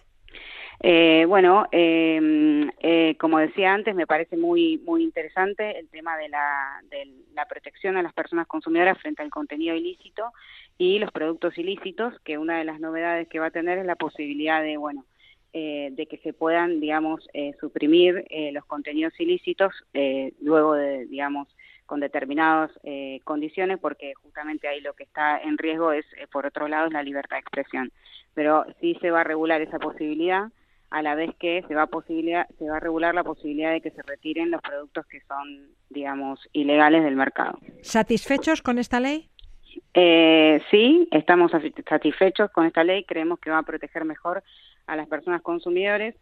Speaker 7: Eh, bueno, em, eh, como decía antes, me parece muy muy interesante el tema de la, de la protección a las personas consumidoras frente al contenido ilícito y los productos ilícitos, que una de las novedades que va a tener es la posibilidad de, bueno, eh, de que se puedan, digamos, eh, suprimir eh, los contenidos ilícitos luego de, digamos, con determinadas condiciones, porque justamente ahí lo que está en riesgo es, por otro lado, es la libertad de expresión. Pero sí se va a regular esa posibilidad. a la vez que se va, posibilidad, se va a regular la posibilidad de que se retiren los productos que son, digamos, ilegales del mercado.
Speaker 2: ¿Satisfechos con esta ley?
Speaker 7: Eh, sí, estamos satisfechos con esta ley, creemos que va a proteger mejor a las personas consumidores,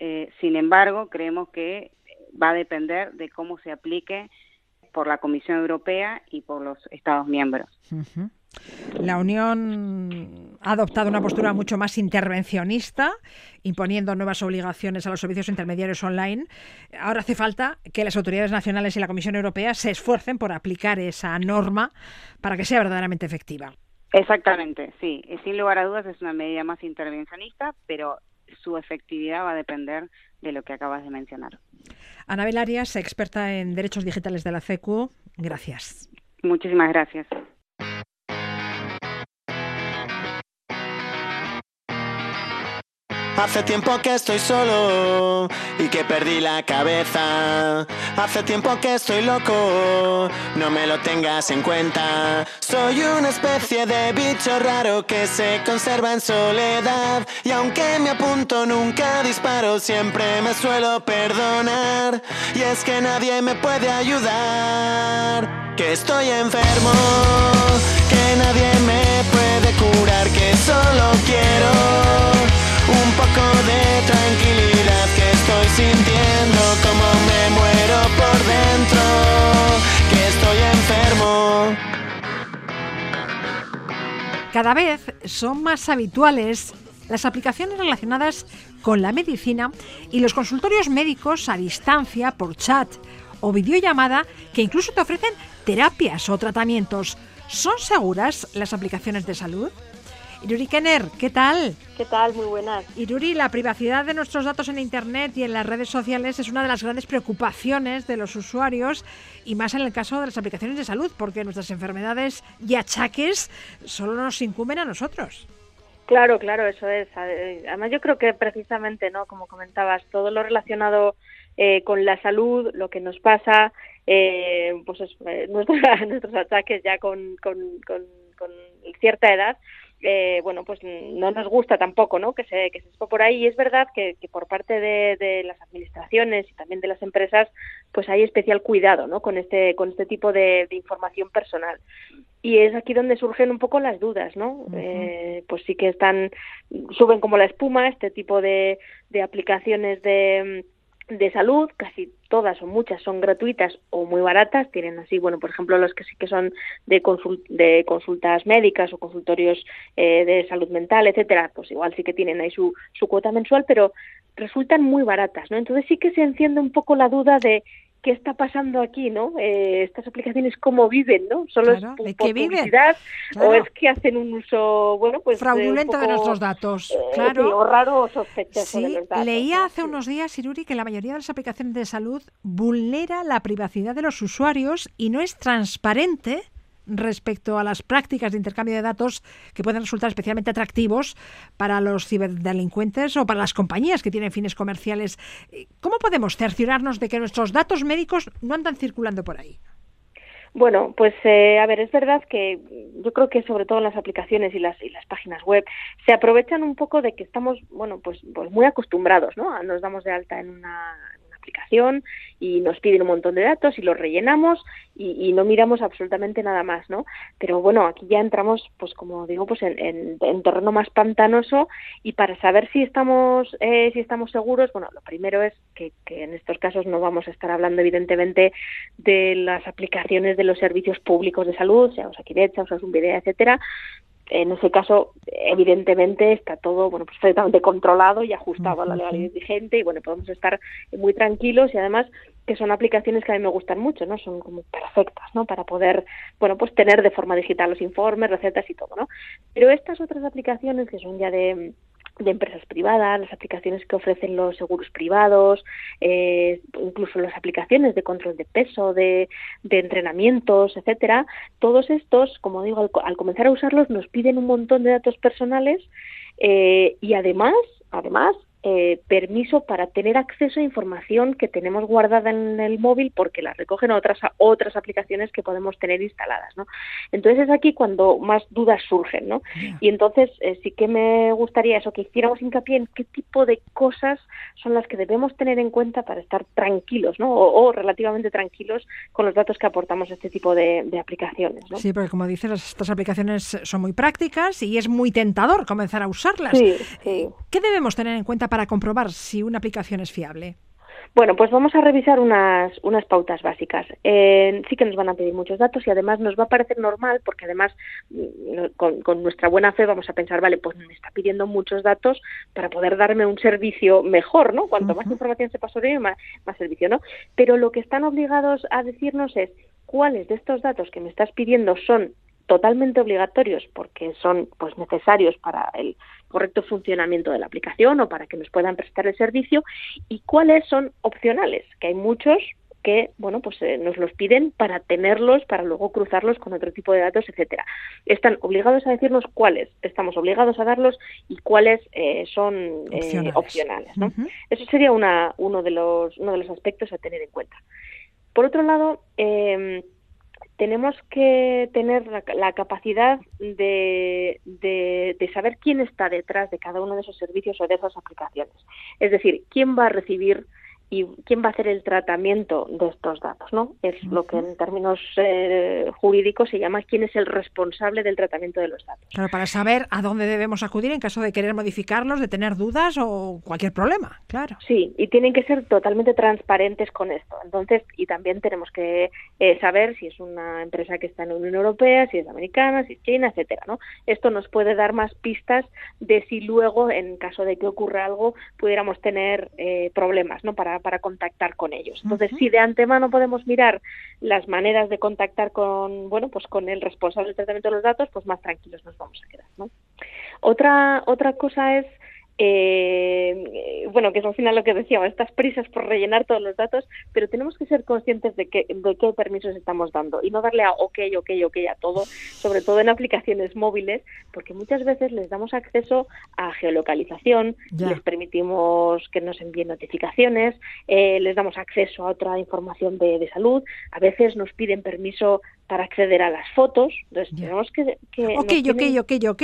Speaker 7: eh, sin embargo, creemos que va a depender de cómo se aplique por la Comisión Europea y por los Estados miembros.
Speaker 2: La Unión ha adoptado una postura mucho más intervencionista, imponiendo nuevas obligaciones a los servicios intermediarios online. Ahora hace falta que las autoridades nacionales y la Comisión Europea se esfuercen por aplicar esa norma para que sea verdaderamente efectiva.
Speaker 7: Exactamente, sí. Sin lugar a dudas es una medida más intervencionista, pero su efectividad va a depender de lo que acabas de mencionar.
Speaker 2: Anabel Arias, experta en derechos digitales de la CECU, gracias.
Speaker 7: Muchísimas gracias.
Speaker 8: Hace tiempo que estoy solo y que perdí la cabeza. Hace tiempo que estoy loco, no me lo tengas en cuenta. Soy una especie de bicho raro que se conserva en soledad. Y aunque me apunto, nunca disparo, siempre me suelo perdonar. Y es que nadie me puede ayudar, que estoy enfermo, que nadie me puede curar, que solo quiero un poco de tranquilidad que estoy sintiendo como me muero por dentro, que estoy enfermo.
Speaker 2: Cada vez son más habituales las aplicaciones relacionadas con la medicina y los consultorios médicos a distancia por chat o videollamada que incluso te ofrecen terapias o tratamientos. ¿Son seguras las aplicaciones de salud? Iruri Kenner, ¿qué tal?
Speaker 9: ¿Qué tal? Muy buenas.
Speaker 2: Iruri, la privacidad de nuestros datos en Internet y en las redes sociales es una de las grandes preocupaciones de los usuarios y más en el caso de las aplicaciones de salud, porque nuestras enfermedades y achaques solo nos incumben a nosotros.
Speaker 9: Claro, claro, eso es. Además, yo creo que precisamente, ¿no? Como comentabas, todo lo relacionado eh, con la salud, lo que nos pasa, eh, pues eh, [laughs] nuestros, achaques ya con, con cierta edad, eh, bueno, pues no nos gusta tampoco, ¿no? Que se, que se por ahí. Y es verdad que, por parte de, las administraciones y también de las empresas, pues hay especial cuidado, ¿no? Con este, con este tipo de, información personal. Y es aquí donde surgen un poco las dudas, ¿no? eh, pues sí que están, suben como la espuma este tipo de, de aplicaciones de de salud, casi todas o muchas son gratuitas o muy baratas, tienen así, bueno, por ejemplo, los que sí que son de, de consultas médicas o consultorios eh, de salud mental, etcétera, pues igual sí que tienen ahí su, su cuota mensual, pero resultan muy baratas, ¿no? Entonces sí que se enciende un poco la duda de qué está pasando aquí, ¿no? Eh, estas aplicaciones cómo viven, ¿no? Solo es por publicidad o es que hacen un uso, bueno, pues
Speaker 2: fraudulento de nuestros datos, eh, claro,
Speaker 9: o raro o sospechoso
Speaker 2: de
Speaker 9: los datos.
Speaker 2: Leía hace unos días, Iruri, que la mayoría de las aplicaciones de salud vulnera la privacidad de los usuarios y no es transparente respecto a las prácticas de intercambio de datos que pueden resultar especialmente atractivos para los ciberdelincuentes o para las compañías que tienen fines comerciales. ¿Cómo podemos cerciorarnos de que nuestros datos médicos no andan circulando por ahí?
Speaker 9: Bueno, pues eh, a ver, es verdad que yo creo que sobre todo en las aplicaciones y las, y las páginas web se aprovechan un poco de que estamos, bueno, pues, pues muy acostumbrados, ¿no? Nos damos de alta en una, aplicación y nos piden un montón de datos y los rellenamos y, no miramos absolutamente nada más, ¿no? Pero bueno, aquí ya entramos, pues como digo, pues en, terreno más pantanoso y para saber si estamos, eh, si estamos seguros, bueno, lo primero es que, en estos casos no vamos a estar hablando evidentemente de las aplicaciones de los servicios públicos de salud, sea Osakidecha, Osasunvidea, etcétera, en ese caso, evidentemente, está todo bueno, perfectamente controlado y ajustado a la legalidad vigente y bueno, podemos estar muy tranquilos y además que son aplicaciones que a mí me gustan mucho, ¿no? Son como perfectas, ¿no? Para poder, bueno, pues tener de forma digital los informes, recetas y todo, ¿no? Pero estas otras aplicaciones que son ya de de empresas privadas, las aplicaciones que ofrecen los seguros privados, eh, incluso las aplicaciones de control de peso, de, de entrenamientos, etcétera. Todos estos, como digo, al, comenzar a usarlos nos piden un montón de datos personales eh, y además, además eh, permiso para tener acceso a información que tenemos guardada en el móvil porque la recogen otras otras aplicaciones que podemos tener instaladas, ¿no? Entonces es aquí cuando más dudas surgen, ¿no? Y entonces eh, sí que me gustaría eso que hiciéramos hincapié en qué tipo de cosas son las que debemos tener en cuenta para estar tranquilos, ¿no? O, relativamente tranquilos con los datos que aportamos a este tipo de, aplicaciones, ¿no?
Speaker 2: Sí, porque como dices, estas aplicaciones son muy prácticas y es muy tentador comenzar a usarlas.
Speaker 9: Sí, sí.
Speaker 2: ¿Qué debemos tener en cuenta para comprobar si una aplicación es fiable?
Speaker 9: Bueno, pues vamos a revisar unas, unas pautas básicas. Eh, sí que nos van a pedir muchos datos y además nos va a parecer normal porque además mm, con, nuestra buena fe vamos a pensar, vale, pues me está pidiendo muchos datos para poder darme un servicio mejor, ¿no? Cuanto más información se sobre ello, más, más servicio, ¿no? Pero lo que están obligados a decirnos es cuáles de estos datos que me estás pidiendo son totalmente obligatorios porque son pues necesarios para el correcto funcionamiento de la aplicación o para que nos puedan prestar el servicio. Y cuáles son opcionales, que hay muchos que bueno pues eh, nos los piden para tenerlos para luego cruzarlos con otro tipo de datos etcétera. Están obligados a decirnos cuáles estamos obligados a darlos y cuáles eh, son eh, opcionales, ¿no? eso sería una, uno de los uno de los aspectos a tener en cuenta. Por otro lado eh, tenemos que tener la, capacidad de, de, saber quién está detrás de cada uno de esos servicios o de esas aplicaciones. Es decir, quién va a recibir y quién va a hacer el tratamiento de estos datos, ¿no? Es lo que en términos eh, jurídicos se llama quién es el responsable del tratamiento de los datos.
Speaker 2: Claro, para saber a dónde debemos acudir en caso de querer modificarlos, de tener dudas o cualquier problema, claro.
Speaker 9: Sí, y tienen que ser totalmente transparentes con esto. Entonces, y también tenemos que eh, saber si es una empresa que está en la Unión Europea, si es americana, si es china, etcétera, ¿no? Esto nos puede dar más pistas de si luego, en caso de que ocurra algo, pudiéramos tener eh, problemas, ¿no? Para para, contactar con ellos. Entonces, si de antemano podemos mirar las maneras de contactar con, bueno, pues con el responsable del tratamiento de los datos, pues más tranquilos nos vamos a quedar, ¿no? Otra, otra cosa es eh, bueno, que es al final lo que decíamos, estas prisas por rellenar todos los datos, pero tenemos que ser conscientes de, que, de qué permisos estamos dando y no darle a OK, OK, OK a todo, sobre todo en aplicaciones móviles, porque muchas veces les damos acceso a geolocalización, les permitimos que nos envíen notificaciones, eh, les damos acceso a otra información de, de salud, a veces nos piden permiso para acceder a las fotos. Entonces tenemos que... que
Speaker 2: ok, ok, ok, ok.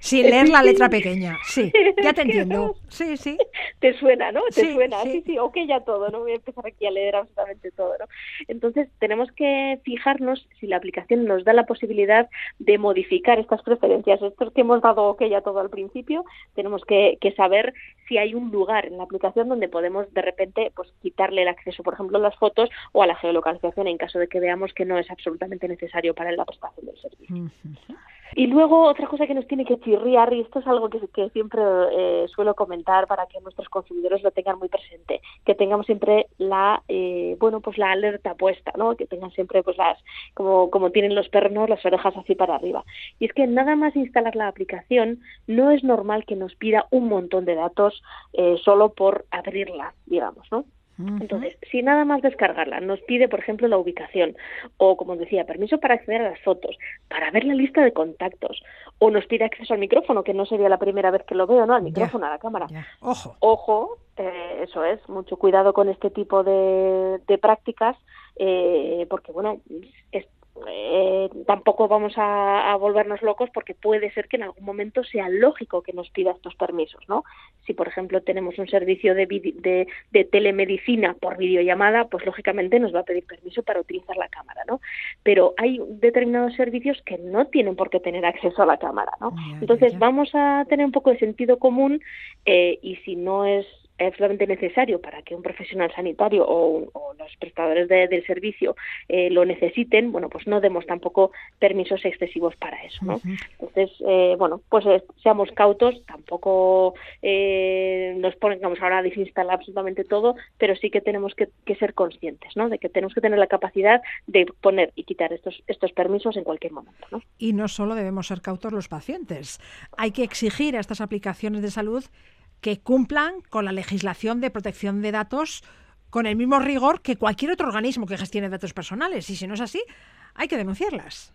Speaker 2: Sin leer la letra pequeña. Sí, [laughs] ya te entiendo. Sí, sí.
Speaker 9: Te suena, ¿no? Te suena. Sí. sí, ok, ya todo. No voy a empezar aquí a leer absolutamente todo, ¿no? Entonces tenemos que fijarnos si la aplicación nos da la posibilidad de modificar estas preferencias. Estos que hemos dado ok ya todo al principio, tenemos que, que saber si hay un lugar en la aplicación donde podemos de repente pues quitarle el acceso, por ejemplo, a las fotos o a la geolocalización en caso de que veamos que no es absolutamente necesario para la prestación del servicio. Y luego otra cosa que nos tiene que chirriar, y esto es algo que, que siempre eh, suelo comentar para que nuestros consumidores lo tengan muy presente, que tengamos siempre la, eh, bueno, pues la alerta puesta, ¿no? Que tengan siempre, pues las, como, como tienen los pernos, las orejas así para arriba. Y es que nada más instalar la aplicación, no es normal que nos pida un montón de datos eh, solo por abrirla, digamos, ¿no? Entonces, si nada más descargarla nos pide, por ejemplo, la ubicación o, como decía, permiso para acceder a las fotos, para ver la lista de contactos, o nos pide acceso al micrófono, que no sería la primera vez que lo veo, ¿no? Al micrófono, a la cámara.
Speaker 2: Ojo.
Speaker 9: Ojo, eh, eso es, mucho cuidado con este tipo de, de prácticas, eh, porque, bueno, es, eh, tampoco vamos a, volvernos locos porque puede ser que en algún momento sea lógico que nos pida estos permisos, ¿no? Si, por ejemplo, tenemos un servicio de, de, de, telemedicina por videollamada, pues lógicamente nos va a pedir permiso para utilizar la cámara, ¿no? Pero hay determinados servicios que no tienen por qué tener acceso a la cámara, ¿no? Entonces vamos a tener un poco de sentido común eh, y si no es absolutamente necesario para que un profesional sanitario o, los prestadores del servicio eh, lo necesiten, bueno, pues no demos tampoco permisos excesivos para eso, ¿no? Entonces, eh, bueno, pues eh, seamos cautos, tampoco nos pongamos ahora a desinstalar absolutamente todo, pero sí que tenemos que, ser conscientes, ¿no? De que tenemos que tener la capacidad de poner y quitar estos, estos permisos en cualquier momento, ¿no?
Speaker 2: Y no solo debemos ser cautos los pacientes, hay que exigir a estas aplicaciones de salud que cumplan con la legislación de protección de datos con el mismo rigor que cualquier otro organismo que gestione datos personales. Y si no es así, hay que denunciarlas.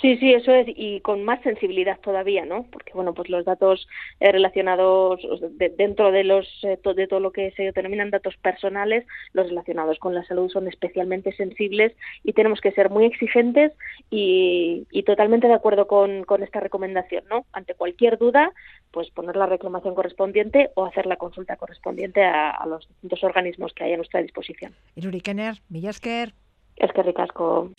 Speaker 9: Sí, sí, eso es, y con más sensibilidad todavía, ¿no? Porque, bueno, pues los datos eh, relacionados dentro de los eh, de todo lo que se denominan datos personales, los relacionados con la salud son especialmente sensibles y tenemos que ser muy exigentes y, totalmente de acuerdo con, con, esta recomendación, ¿no? Ante cualquier duda, pues poner la reclamación correspondiente o hacer la consulta correspondiente a, los distintos organismos que hay a nuestra disposición.
Speaker 10: Millasker.
Speaker 9: Es que ricasco.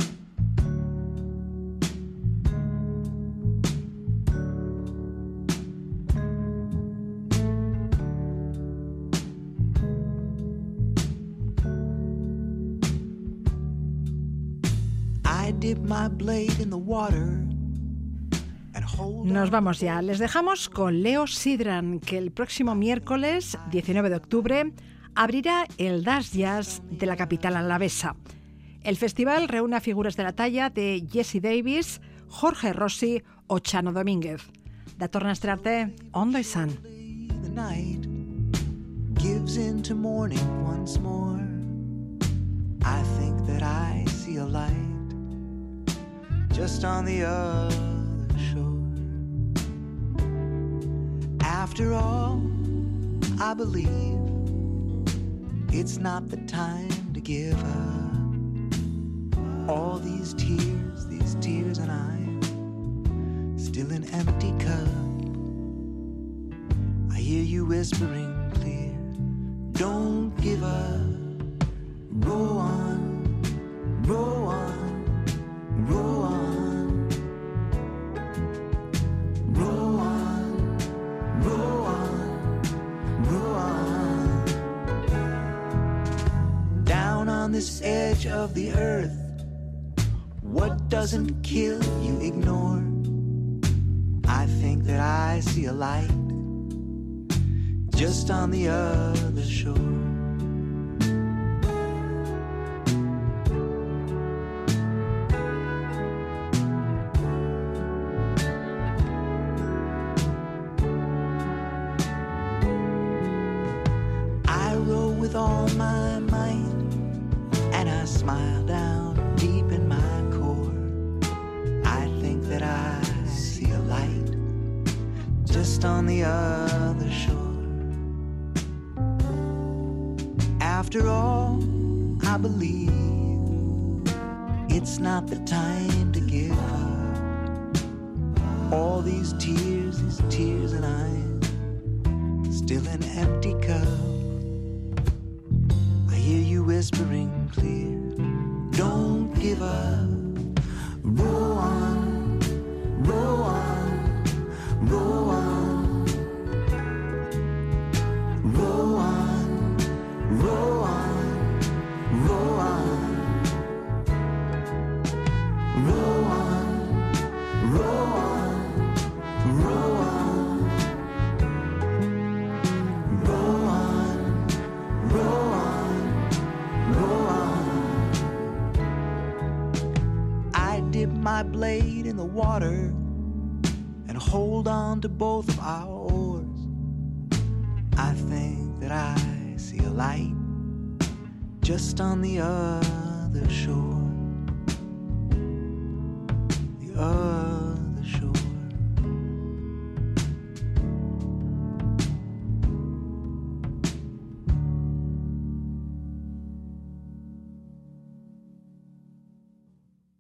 Speaker 10: Nos vamos ya. Les dejamos con Leo Sidran, que el próximo miércoles 19 de octubre abrirá el Das Jazz de la capital alavesa. El festival reúne figuras de la talla de Jesse Davis, Jorge Rossi o Chano Domínguez. Da torna a ondo izan. gives into morning once more. I think that I see a light. Just on the other shore. After all, I believe it's not the time to give up. All these tears, these tears, and I'm still an empty cup. I hear you whispering clear, don't give up, row on, row on, row on. This edge of the earth. What doesn't kill you ignore. I think that I see a light just on the other shore smile down deep in my core. I think that I see a light just on the other shore. After all, I believe it's not the time both of our